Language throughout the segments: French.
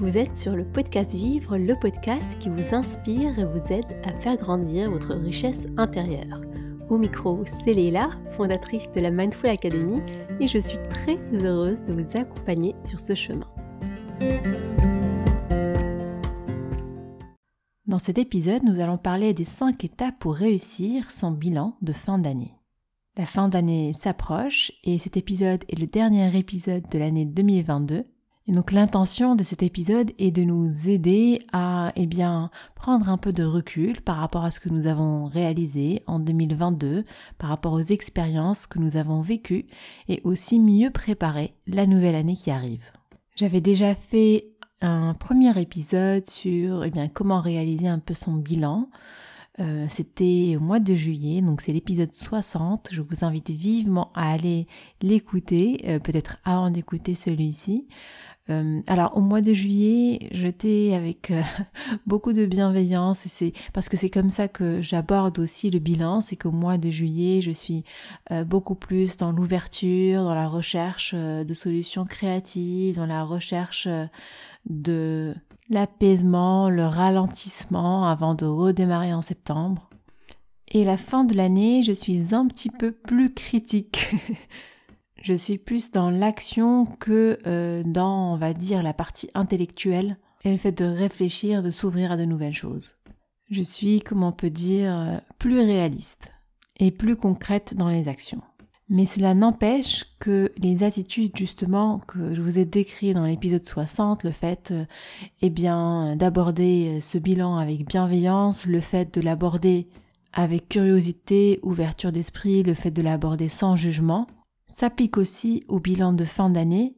Vous êtes sur le podcast Vivre, le podcast qui vous inspire et vous aide à faire grandir votre richesse intérieure. Au micro, c'est Léla, fondatrice de la Mindful Academy, et je suis très heureuse de vous accompagner sur ce chemin. Dans cet épisode, nous allons parler des 5 étapes pour réussir son bilan de fin d'année. La fin d'année s'approche et cet épisode est le dernier épisode de l'année 2022 et donc l'intention de cet épisode est de nous aider à eh prendre un peu de recul par rapport à ce que nous avons réalisé en 2022, par rapport aux expériences que nous avons vécues et aussi mieux préparer la nouvelle année qui arrive. J'avais déjà fait un premier épisode sur eh comment réaliser un peu son bilan. Euh, c'était au mois de juillet, donc c'est l'épisode 60. Je vous invite vivement à aller l'écouter, euh, peut-être avant d'écouter celui-ci. Euh, alors au mois de juillet, j'étais avec euh, beaucoup de bienveillance et c'est parce que c'est comme ça que j'aborde aussi le bilan, c'est qu'au mois de juillet, je suis euh, beaucoup plus dans l'ouverture, dans la recherche de solutions créatives, dans la recherche de l'apaisement, le ralentissement avant de redémarrer en septembre. Et la fin de l'année, je suis un petit peu plus critique. Je suis plus dans l'action que euh, dans, on va dire, la partie intellectuelle et le fait de réfléchir, de s'ouvrir à de nouvelles choses. Je suis, comment on peut dire, euh, plus réaliste et plus concrète dans les actions. Mais cela n'empêche que les attitudes justement que je vous ai décrites dans l'épisode 60, le fait euh, eh bien d'aborder ce bilan avec bienveillance, le fait de l'aborder avec curiosité, ouverture d'esprit, le fait de l'aborder sans jugement, s'applique aussi au bilan de fin d'année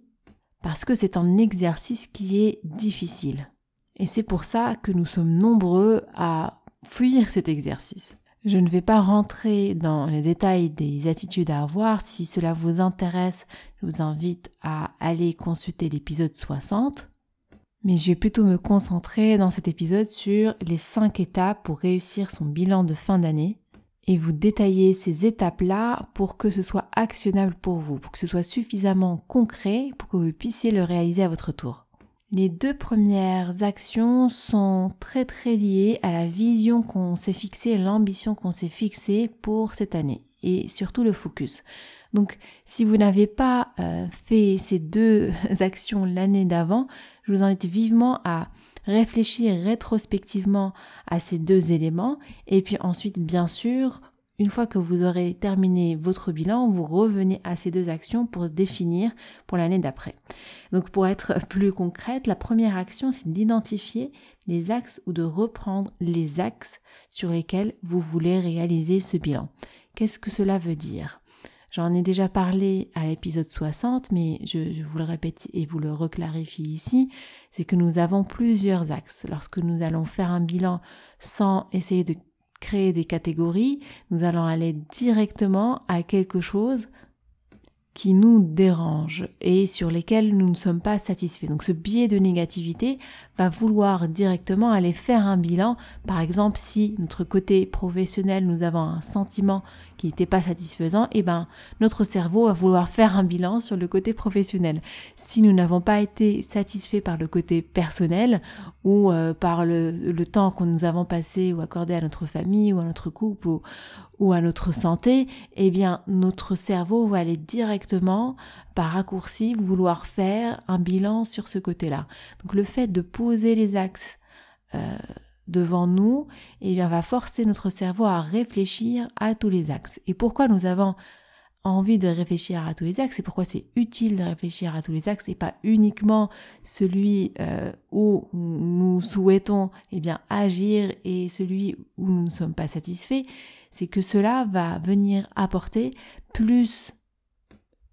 parce que c'est un exercice qui est difficile. Et c'est pour ça que nous sommes nombreux à fuir cet exercice. Je ne vais pas rentrer dans les détails des attitudes à avoir. Si cela vous intéresse, je vous invite à aller consulter l'épisode 60. Mais je vais plutôt me concentrer dans cet épisode sur les 5 étapes pour réussir son bilan de fin d'année et vous détaillez ces étapes-là pour que ce soit actionnable pour vous, pour que ce soit suffisamment concret pour que vous puissiez le réaliser à votre tour. Les deux premières actions sont très très liées à la vision qu'on s'est fixée, l'ambition qu'on s'est fixée pour cette année et surtout le focus. Donc si vous n'avez pas euh, fait ces deux actions l'année d'avant, je vous invite vivement à réfléchir rétrospectivement à ces deux éléments et puis ensuite bien sûr une fois que vous aurez terminé votre bilan, vous revenez à ces deux actions pour définir pour l'année d'après. Donc pour être plus concrète, la première action, c'est d'identifier les axes ou de reprendre les axes sur lesquels vous voulez réaliser ce bilan. Qu'est-ce que cela veut dire? J'en ai déjà parlé à l'épisode 60, mais je, vous le répète et vous le reclarifie ici, c'est que nous avons plusieurs axes. Lorsque nous allons faire un bilan sans essayer de créer des catégories, nous allons aller directement à quelque chose qui nous dérangent et sur lesquels nous ne sommes pas satisfaits. Donc ce biais de négativité va vouloir directement aller faire un bilan. Par exemple, si notre côté professionnel, nous avons un sentiment qui n'était pas satisfaisant, eh ben notre cerveau va vouloir faire un bilan sur le côté professionnel. Si nous n'avons pas été satisfaits par le côté personnel ou euh, par le, temps que nous avons passé ou accordé à notre famille ou à notre couple ou, ou à notre santé, eh bien notre cerveau va aller directement par raccourci vouloir faire un bilan sur ce côté-là. Donc le fait de poser les axes euh, devant nous, eh bien va forcer notre cerveau à réfléchir à tous les axes. Et pourquoi nous avons envie de réfléchir à tous les axes? Et pourquoi c'est utile de réfléchir à tous les axes et pas uniquement celui euh, où nous souhaitons eh agir et celui où nous ne sommes pas satisfaits? C'est que cela va venir apporter plus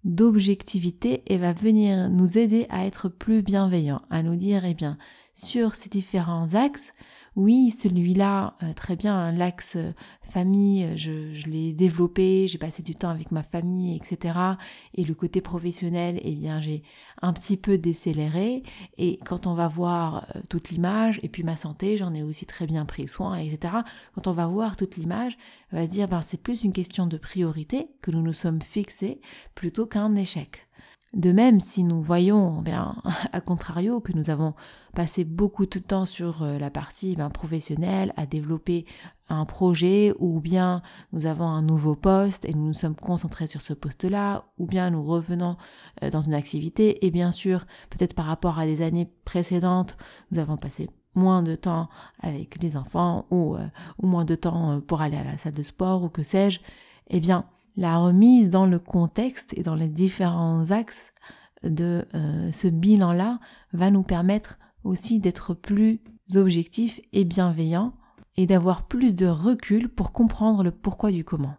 d'objectivité et va venir nous aider à être plus bienveillants, à nous dire, eh bien, sur ces différents axes, oui, celui-là, euh, très bien, l'axe euh, famille, euh, je, l'ai développé, j'ai passé du temps avec ma famille, etc. Et le côté professionnel, eh bien, j'ai un petit peu décéléré. Et quand on va voir toute l'image, et puis ma santé, j'en ai aussi très bien pris soin, etc. Quand on va voir toute l'image, on va se dire, ben, c'est plus une question de priorité que nous nous sommes fixés plutôt qu'un échec. De même, si nous voyons, bien, à contrario, que nous avons passé beaucoup de temps sur euh, la partie ben, professionnelle, à développer un projet, ou bien nous avons un nouveau poste et nous nous sommes concentrés sur ce poste-là, ou bien nous revenons euh, dans une activité, et bien sûr, peut-être par rapport à des années précédentes, nous avons passé moins de temps avec les enfants, ou, euh, ou moins de temps pour aller à la salle de sport, ou que sais-je, eh bien, la remise dans le contexte et dans les différents axes de euh, ce bilan-là va nous permettre aussi d'être plus objectifs et bienveillants et d'avoir plus de recul pour comprendre le pourquoi du comment.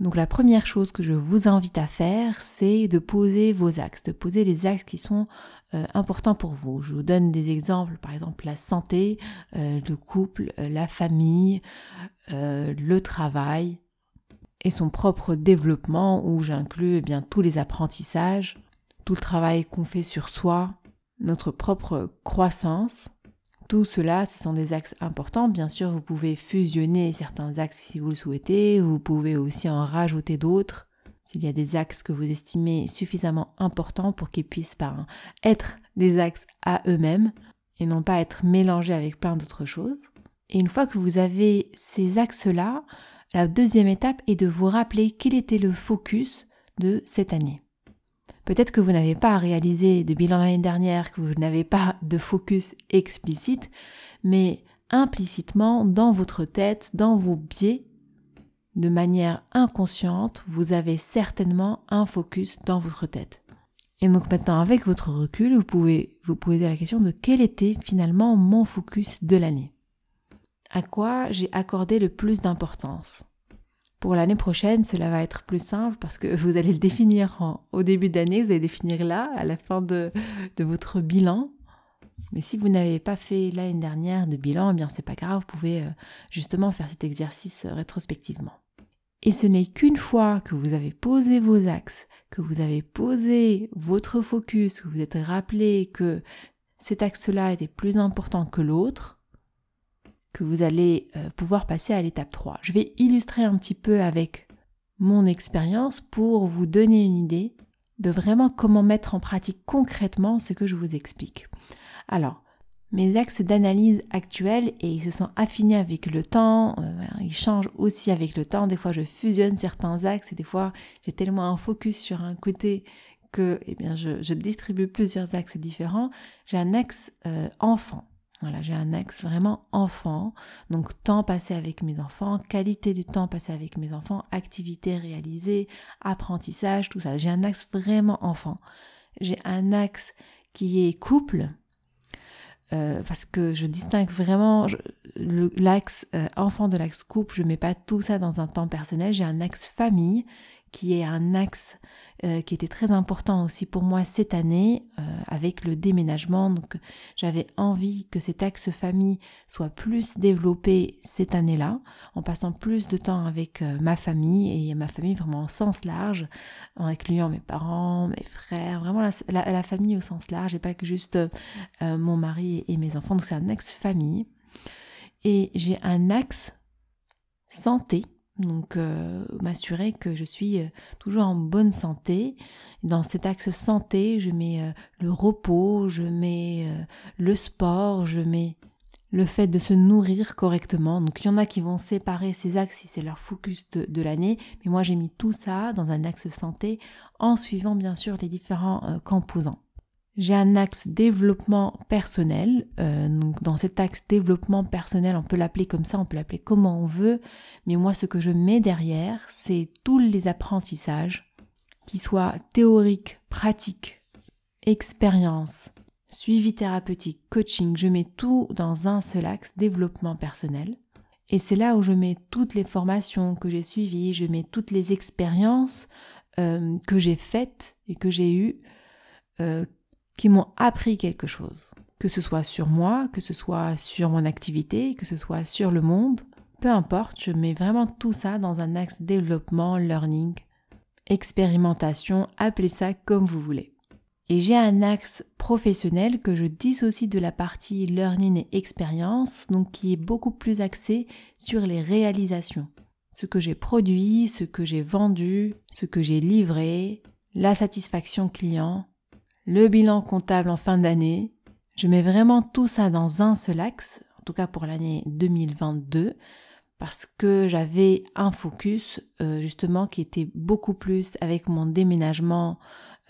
Donc la première chose que je vous invite à faire, c'est de poser vos axes, de poser les axes qui sont euh, importants pour vous. Je vous donne des exemples, par exemple la santé, euh, le couple, la famille, le travail, et son propre développement où j'inclus eh bien tous les apprentissages, tout le travail qu'on fait sur soi, notre propre croissance. Tout cela, ce sont des axes importants. Bien sûr, vous pouvez fusionner certains axes si vous le souhaitez. Vous pouvez aussi en rajouter d'autres s'il y a des axes que vous estimez suffisamment importants pour qu'ils puissent ben, être des axes à eux-mêmes et non pas être mélangés avec plein d'autres choses. Et une fois que vous avez ces axes-là, la deuxième étape est de vous rappeler quel était le focus de cette année. Peut-être que vous n'avez pas réalisé de bilan l'année dernière, que vous n'avez pas de focus explicite, mais implicitement dans votre tête, dans vos biais, de manière inconsciente, vous avez certainement un focus dans votre tête. Et donc maintenant, avec votre recul, vous pouvez vous poser la question de quel était finalement mon focus de l'année à quoi j'ai accordé le plus d'importance. Pour l'année prochaine, cela va être plus simple parce que vous allez le définir au début d'année, vous allez définir là, à la fin de, votre bilan. Mais si vous n'avez pas fait l'année dernière de bilan, eh bien c'est pas grave, vous pouvez euh, justement faire cet exercice euh, rétrospectivement. Et ce n'est qu'une fois que vous avez posé vos axes, que vous avez posé votre focus, que vous êtes rappelé que cet axe-là était plus important que l'autre, que vous allez euh, pouvoir passer à l'étape 3. Je vais illustrer un petit peu avec mon expérience pour vous donner une idée de vraiment comment mettre en pratique concrètement ce que je vous explique. Alors, mes axes d'analyse actuels et ils se sont affinés avec le temps, euh, ils changent aussi avec le temps. Des fois, je fusionne certains axes et des fois, j'ai tellement un focus sur un côté que eh bien, je, distribue plusieurs axes différents. J'ai un axe euh, enfant. Voilà, j'ai un axe vraiment enfant, donc temps passé avec mes enfants, qualité du temps passé avec mes enfants, activités réalisées, apprentissage, tout ça. J'ai un axe vraiment enfant. J'ai un axe qui est couple, euh, parce que je distingue vraiment l'axe euh, enfant de l'axe couple, je ne mets pas tout ça dans un temps personnel. J'ai un axe famille qui est un axe euh, qui était très important aussi pour moi cette année euh, avec le déménagement. Donc j'avais envie que cet axe famille soit plus développé cette année-là, en passant plus de temps avec euh, ma famille et ma famille vraiment au sens large, en incluant mes parents, mes frères, vraiment la, la, famille au sens large et pas que juste mon mari et mes enfants. Donc c'est un axe famille. Et j'ai un axe santé donc euh, m'assurer que je suis euh, toujours en bonne santé. Dans cet axe santé, je mets euh, le repos, je mets le sport, je mets le fait de se nourrir correctement. Donc il y en a qui vont séparer ces axes si c'est leur focus de, de l'année, mais moi j'ai mis tout ça dans un axe santé en suivant bien sûr les différents composants. J'ai un axe développement personnel. Euh, donc dans cet axe développement personnel, on peut l'appeler comme ça, on peut l'appeler comment on veut. Mais moi, ce que je mets derrière, c'est tous les apprentissages, qui soient théoriques, pratiques, expérience, suivi thérapeutique, coaching. Je mets tout dans un seul axe, développement personnel. Et c'est là où je mets toutes les formations que j'ai suivies, je mets toutes les expériences euh, que j'ai faites et que j'ai eues. Euh, qui m'ont appris quelque chose, que ce soit sur moi, que ce soit sur mon activité, que ce soit sur le monde, peu importe, je mets vraiment tout ça dans un axe développement, learning, expérimentation, appelez ça comme vous voulez. Et j'ai un axe professionnel que je dissocie de la partie learning et expérience, donc qui est beaucoup plus axé sur les réalisations. Ce que j'ai produit, ce que j'ai vendu, ce que j'ai livré, la satisfaction client, le bilan comptable en fin d'année. Je mets vraiment tout ça dans un seul axe, en tout cas pour l'année 2022, parce que j'avais un focus euh, justement qui était beaucoup plus avec mon déménagement,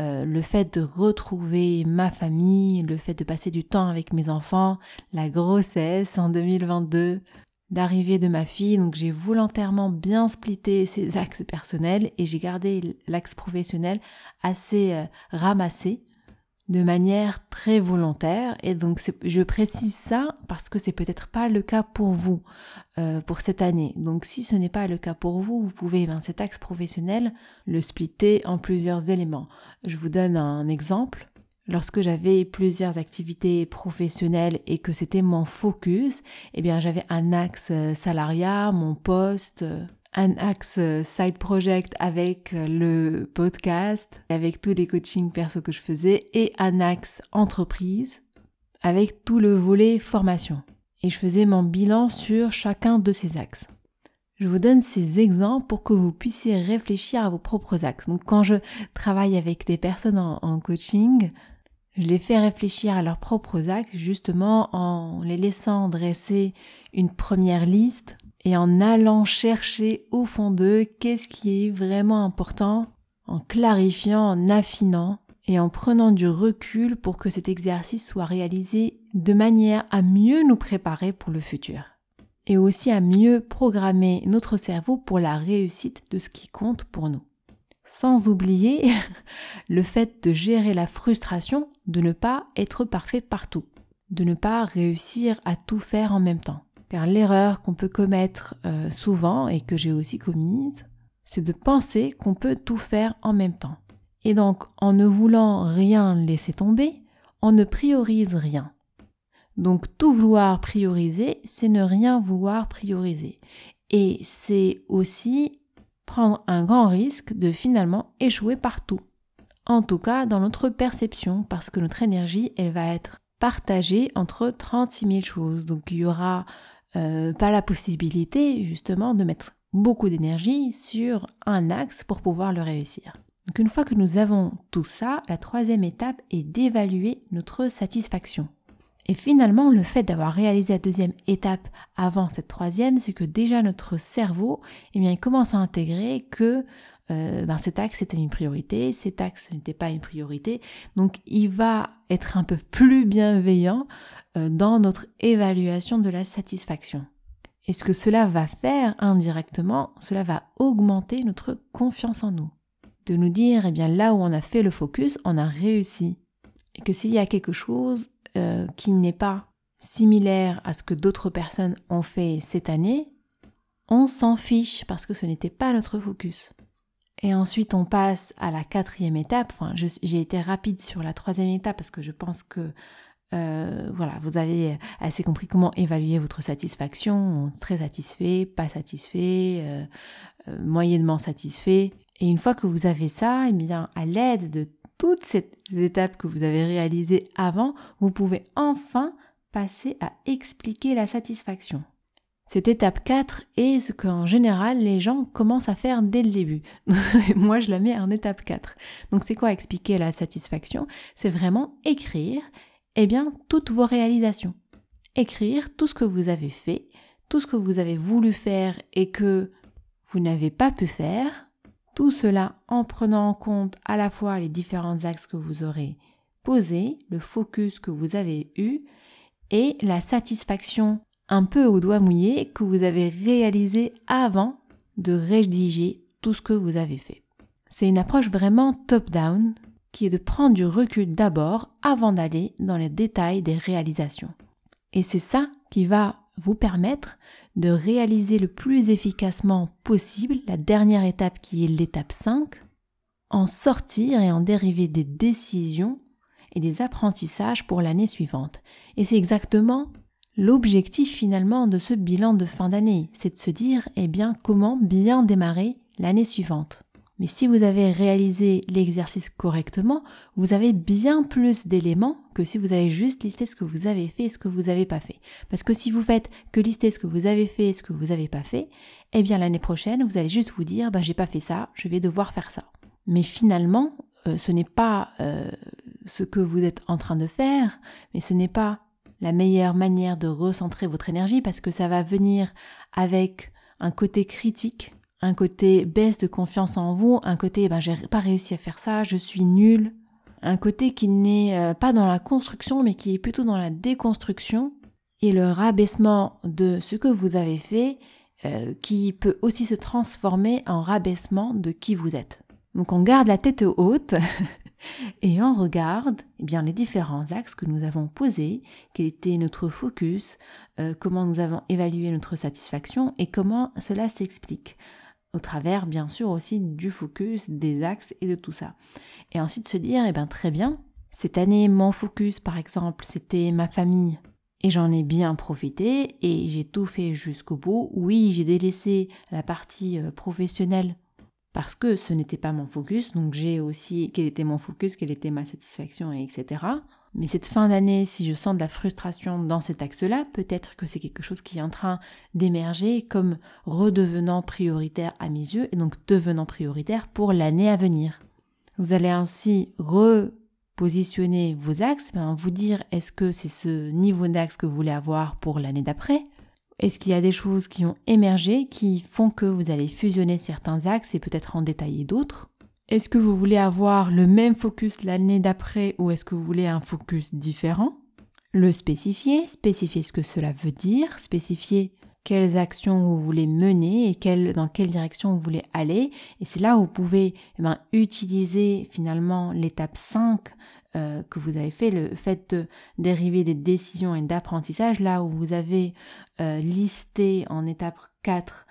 euh, le fait de retrouver ma famille, le fait de passer du temps avec mes enfants, la grossesse en 2022, d'arrivée de ma fille. Donc j'ai volontairement bien splitté ces axes personnels et j'ai gardé l'axe professionnel assez euh, ramassé de manière très volontaire et donc je précise ça parce que c'est peut-être pas le cas pour vous euh, pour cette année. Donc si ce n'est pas le cas pour vous, vous pouvez ben, cet axe professionnel le splitter en plusieurs éléments. Je vous donne un exemple. Lorsque j'avais plusieurs activités professionnelles et que c'était mon focus, eh bien j'avais un axe euh, salariat, mon poste, euh, un axe euh, side project avec le podcast, avec tous les coachings perso que je faisais et un axe entreprise avec tout le volet formation. Et je faisais mon bilan sur chacun de ces axes. Je vous donne ces exemples pour que vous puissiez réfléchir à vos propres axes. Donc quand je travaille avec des personnes en, coaching, je les fais réfléchir à leurs propres axes justement en les laissant dresser une première liste et en allant chercher au fond d'eux qu'est-ce qui est vraiment important, en clarifiant, en affinant et en prenant du recul pour que cet exercice soit réalisé de manière à mieux nous préparer pour le futur et aussi à mieux programmer notre cerveau pour la réussite de ce qui compte pour nous. Sans oublier le fait de gérer la frustration de ne pas être parfait partout, de ne pas réussir à tout faire en même temps. Car l'erreur qu'on peut commettre euh, souvent et que j'ai aussi commise, c'est de penser qu'on peut tout faire en même temps. Et donc, en ne voulant rien laisser tomber, on ne priorise rien. Donc tout vouloir prioriser, c'est ne rien vouloir prioriser. Et c'est aussi prendre un grand risque de finalement échouer partout. En tout cas, dans notre perception, parce que notre énergie, elle va être partagée entre 36 000 choses. Donc il n'y aura euh, pas la possibilité justement de mettre beaucoup d'énergie sur un axe pour pouvoir le réussir. Donc une fois que nous avons tout ça, la troisième étape est d'évaluer notre satisfaction. Et finalement, le fait d'avoir réalisé la deuxième étape avant cette troisième, c'est que déjà notre cerveau, eh bien, il commence à intégrer que euh, ben cet axe était une priorité, cet axe n'était pas une priorité. Donc, il va être un peu plus bienveillant dans notre évaluation de la satisfaction. Et ce que cela va faire indirectement, cela va augmenter notre confiance en nous? De nous dire, eh bien, là où on a fait le focus, on a réussi. Et que s'il y a quelque chose euh, qui n'est pas similaire à ce que d'autres personnes ont fait cette année, on s'en fiche parce que ce n'était pas notre focus. Et ensuite, on passe à la quatrième étape. Enfin, j'ai été rapide sur la troisième étape parce que je pense que euh, voilà, vous avez assez compris comment évaluer votre satisfaction. Très satisfait, pas satisfait, euh, moyennement satisfait. Et une fois que vous avez ça, eh bien, à l'aide de toutes ces étapes que vous avez réalisées avant, vous pouvez enfin passer à expliquer la satisfaction. Cette étape 4 est ce qu'en général les gens commencent à faire dès le début. Moi je la mets en étape 4. Donc c'est quoi expliquer la satisfaction? C'est vraiment écrire eh bien toutes vos réalisations. Écrire tout ce que vous avez fait, tout ce que vous avez voulu faire et que vous n'avez pas pu faire, tout cela en prenant en compte à la fois les différents axes que vous aurez posés, le focus que vous avez eu et la satisfaction un peu au doigt mouillé que vous avez réalisé avant de rédiger tout ce que vous avez fait. C'est une approche vraiment top-down qui est de prendre du recul d'abord avant d'aller dans les détails des réalisations. Et c'est ça qui va vous permettre de réaliser le plus efficacement possible la dernière étape qui est l'étape 5, en sortir et en dériver des décisions et des apprentissages pour l'année suivante. Et c'est exactement l'objectif finalement de ce bilan de fin d'année, c'est de se dire eh bien comment bien démarrer l'année suivante. Mais si vous avez réalisé l'exercice correctement, vous avez bien plus d'éléments que si vous avez juste listé ce que vous avez fait et ce que vous n'avez pas fait. Parce que si vous faites que lister ce que vous avez fait et ce que vous n'avez pas fait, eh bien l'année prochaine, vous allez juste vous dire, bah, j'ai pas fait ça, je vais devoir faire ça. Mais finalement, euh, ce n'est pas euh, ce que vous êtes en train de faire, mais ce n'est pas la meilleure manière de recentrer votre énergie parce que ça va venir avec un côté critique, un côté baisse de confiance en vous, un côté ben, j'ai pas réussi à faire ça, je suis nul, un côté qui n'est euh, pas dans la construction mais qui est plutôt dans la déconstruction. Et le rabaissement de ce que vous avez fait euh, qui peut aussi se transformer en rabaissement de qui vous êtes. Donc on garde la tête haute et on regarde eh bien, les différents axes que nous avons posés, quel était notre focus, euh, comment nous avons évalué notre satisfaction et comment cela s'explique au travers bien sûr aussi du focus, des axes et de tout ça. Et ensuite se dire, eh bien très bien, cette année mon focus par exemple c'était ma famille et j'en ai bien profité et j'ai tout fait jusqu'au bout. Oui, j'ai délaissé la partie euh, professionnelle parce que ce n'était pas mon focus, donc j'ai aussi quel était mon focus, quelle était ma satisfaction, etc. Mais cette fin d'année, si je sens de la frustration dans cet axe-là, peut-être que c'est quelque chose qui est en train d'émerger comme redevenant prioritaire à mes yeux et donc devenant prioritaire pour l'année à venir. Vous allez ainsi repositionner vos axes, ben, vous dire est-ce que c'est ce niveau d'axe que vous voulez avoir pour l'année d'après? Est-ce qu'il y a des choses qui ont émergé qui font que vous allez fusionner certains axes et peut-être en détailler d'autres? Est-ce que vous voulez avoir le même focus l'année d'après ou est-ce que vous voulez un focus différent? Le spécifier, spécifier ce que cela veut dire, spécifier quelles actions vous voulez mener et dans quelle direction vous voulez aller. Et c'est là où vous pouvez eh ben, utiliser finalement l'étape 5 euh, que vous avez fait, le fait de dériver des décisions et d'apprentissage, là où vous avez euh, listé en étape 4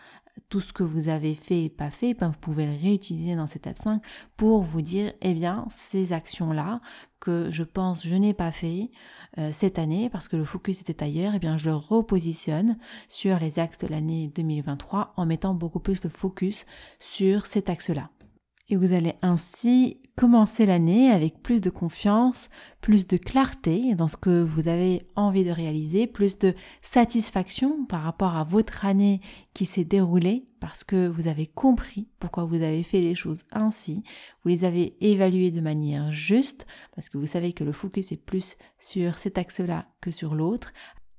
tout ce que vous avez fait et pas fait, ben vous pouvez le réutiliser dans cette étape 5 pour vous dire, eh bien, ces actions-là que je pense je n'ai pas fait euh, cette année parce que le focus était ailleurs, eh bien, je le repositionne sur les axes de l'année 2023 en mettant beaucoup plus de focus sur cet axe-là. Et vous allez ainsi commencer l'année avec plus de confiance, plus de clarté dans ce que vous avez envie de réaliser, plus de satisfaction par rapport à votre année qui s'est déroulée parce que vous avez compris pourquoi vous avez fait les choses ainsi, vous les avez évaluées de manière juste parce que vous savez que le focus est plus sur cet axe-là que sur l'autre.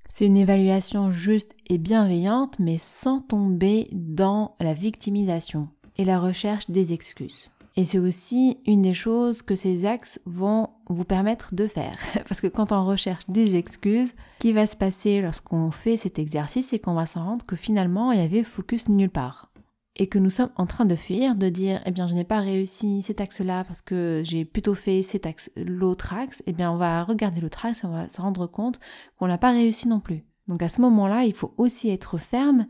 C'est une évaluation juste et bienveillante mais sans tomber dans la victimisation et la recherche des excuses. Et c'est aussi une des choses que ces axes vont vous permettre de faire. Parce que quand on recherche des excuses, ce qui va se passer lorsqu'on fait cet exercice, c'est qu'on va s'en rendre que finalement, il y avait focus nulle part. Et que nous sommes en train de fuir, de dire, eh bien, je n'ai pas réussi cet axe-là parce que j'ai plutôt fait cet axe, l'autre axe, eh bien, on va regarder l'autre axe et on va se rendre compte qu'on n'a pas réussi non plus. Donc à ce moment-là, il faut aussi être ferme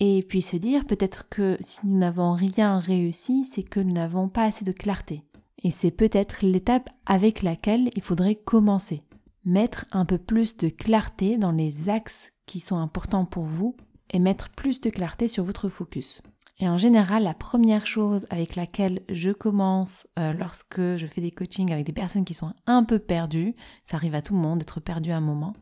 et puis se dire peut-être que si nous n'avons rien réussi, c'est que nous n'avons pas assez de clarté. Et c'est peut-être l'étape avec laquelle il faudrait commencer. Mettre un peu plus de clarté dans les axes qui sont importants pour vous et mettre plus de clarté sur votre focus. Et en général, la première chose avec laquelle je commence euh, lorsque je fais des coachings avec des personnes qui sont un peu perdues, ça arrive à tout le monde d'être perdu à un moment,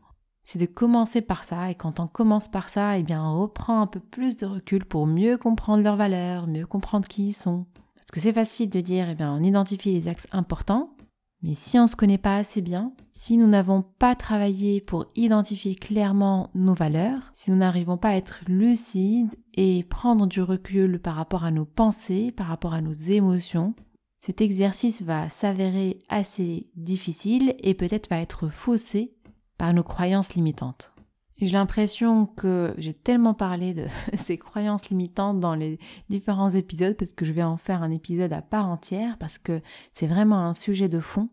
c'est de commencer par ça. Et quand on commence par ça, eh bien, on reprend un peu plus de recul pour mieux comprendre leurs valeurs, mieux comprendre qui ils sont. Parce que c'est facile de dire, eh bien, on identifie les axes importants, mais si on ne se connaît pas assez bien, si nous n'avons pas travaillé pour identifier clairement nos valeurs, si nous n'arrivons pas à être lucides et prendre du recul par rapport à nos pensées, par rapport à nos émotions, cet exercice va s'avérer assez difficile et peut-être va être faussé par nos croyances limitantes. J'ai l'impression que j'ai tellement parlé de ces croyances limitantes dans les différents épisodes, parce que je vais en faire un épisode à part entière, parce que c'est vraiment un sujet de fond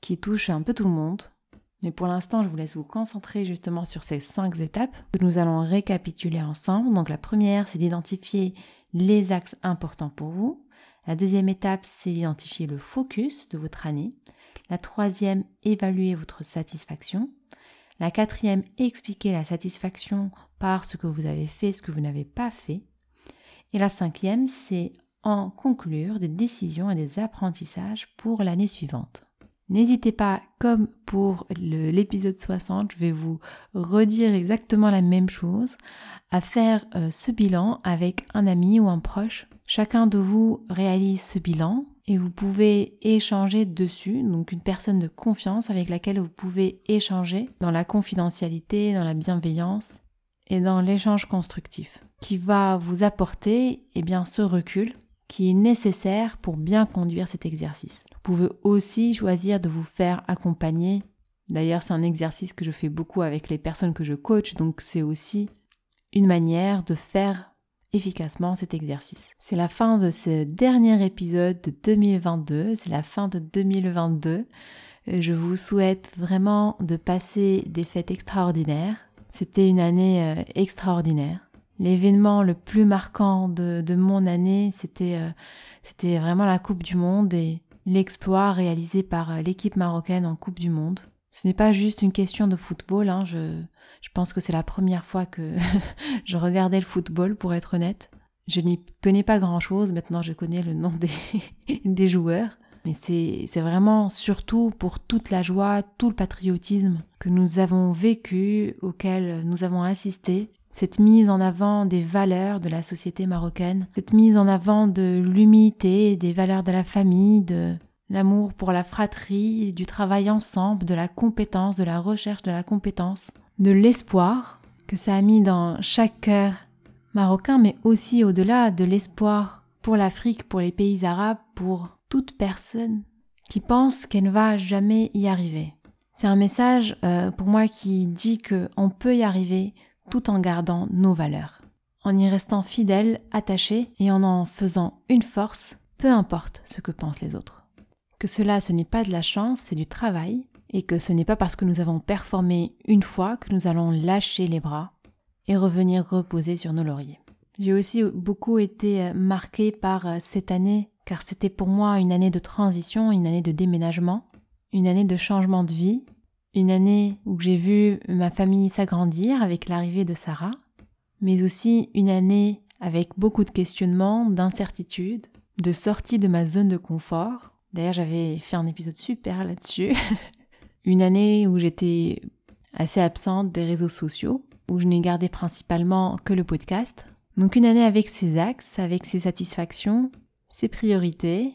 qui touche un peu tout le monde. Mais pour l'instant, je vous laisse vous concentrer justement sur ces cinq étapes que nous allons récapituler ensemble. Donc la première, c'est d'identifier les axes importants pour vous. La deuxième étape, c'est d'identifier le focus de votre année. La troisième, évaluer votre satisfaction. La quatrième, expliquer la satisfaction par ce que vous avez fait, ce que vous n'avez pas fait. Et la cinquième, c'est en conclure des décisions et des apprentissages pour l'année suivante. N'hésitez pas, comme pour l'épisode 60, je vais vous redire exactement la même chose, à faire euh, ce bilan avec un ami ou un proche. Chacun de vous réalise ce bilan et vous pouvez échanger dessus, donc une personne de confiance avec laquelle vous pouvez échanger dans la confidentialité, dans la bienveillance et dans l'échange constructif, qui va vous apporter eh bien, ce recul qui est nécessaire pour bien conduire cet exercice. Vous pouvez aussi choisir de vous faire accompagner. D'ailleurs, c'est un exercice que je fais beaucoup avec les personnes que je coach, donc c'est aussi une manière de faire efficacement cet exercice. C'est la fin de ce dernier épisode de 2022, c'est la fin de 2022. Je vous souhaite vraiment de passer des fêtes extraordinaires. C'était une année euh, extraordinaire. L'événement le plus marquant de, mon année, c'était euh, c'était vraiment la Coupe du Monde et l'exploit réalisé par euh, l'équipe marocaine en Coupe du Monde. Ce n'est pas juste une question de football, hein, je, pense que c'est la première fois que je regardais le football, pour être honnête. Je n'y connais pas grand-chose, maintenant je connais le nom des, des joueurs. Mais c'est vraiment surtout pour toute la joie, tout le patriotisme que nous avons vécu, auquel nous avons assisté, cette mise en avant des valeurs de la société marocaine, cette mise en avant de l'humilité, des valeurs de la famille, de l'amour pour la fratrie, du travail ensemble, de la compétence, de la recherche de la compétence, de l'espoir que ça a mis dans chaque cœur marocain, mais aussi au-delà de l'espoir pour l'Afrique, pour les pays arabes, pour toute personne qui pense qu'elle ne va jamais y arriver. C'est un message euh, pour moi qui dit qu'on peut y arriver tout en gardant nos valeurs, en y restant fidèle, attaché et en en faisant une force, peu importe ce que pensent les autres. Que cela ce n'est pas de la chance, c'est du travail, et que ce n'est pas parce que nous avons performé une fois que nous allons lâcher les bras et revenir reposer sur nos lauriers. J'ai aussi beaucoup été marquée par cette année car c'était pour moi une année de transition, une année de déménagement, une année de changement de vie, une année où j'ai vu ma famille s'agrandir avec l'arrivée de Sarah, mais aussi une année avec beaucoup de questionnements, d'incertitudes, de sortie de ma zone de confort. D'ailleurs, j'avais fait un épisode super là-dessus. une année où j'étais assez absente des réseaux sociaux, où je n'ai gardé principalement que le podcast. Donc une année avec ses axes, avec ses satisfactions, ses priorités,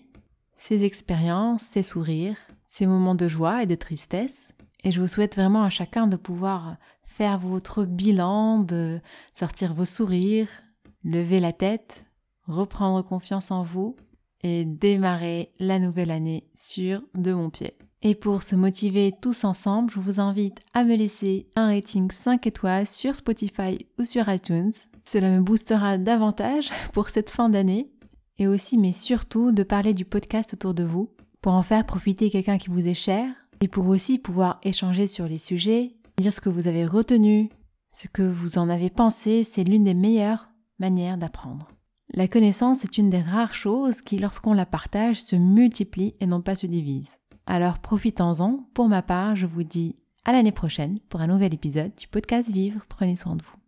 ses expériences, ses sourires, ses moments de joie et de tristesse. Et je vous souhaite vraiment à chacun de pouvoir faire votre bilan, de sortir vos sourires, lever la tête, reprendre confiance en vous et démarrer la nouvelle année sur de bons pieds. Et pour se motiver tous ensemble, je vous invite à me laisser un rating 5 étoiles sur Spotify ou sur iTunes. Cela me boostera davantage pour cette fin d'année. Et aussi, mais surtout, de parler du podcast autour de vous pour en faire profiter quelqu'un qui vous est cher et pour aussi pouvoir échanger sur les sujets, dire ce que vous avez retenu, ce que vous en avez pensé, c'est l'une des meilleures manières d'apprendre. La connaissance est une des rares choses qui, lorsqu'on la partage, se multiplie et non pas se divise. Alors profitons-en. Pour ma part, je vous dis à l'année prochaine pour un nouvel épisode du podcast Vivre. Prenez soin de vous.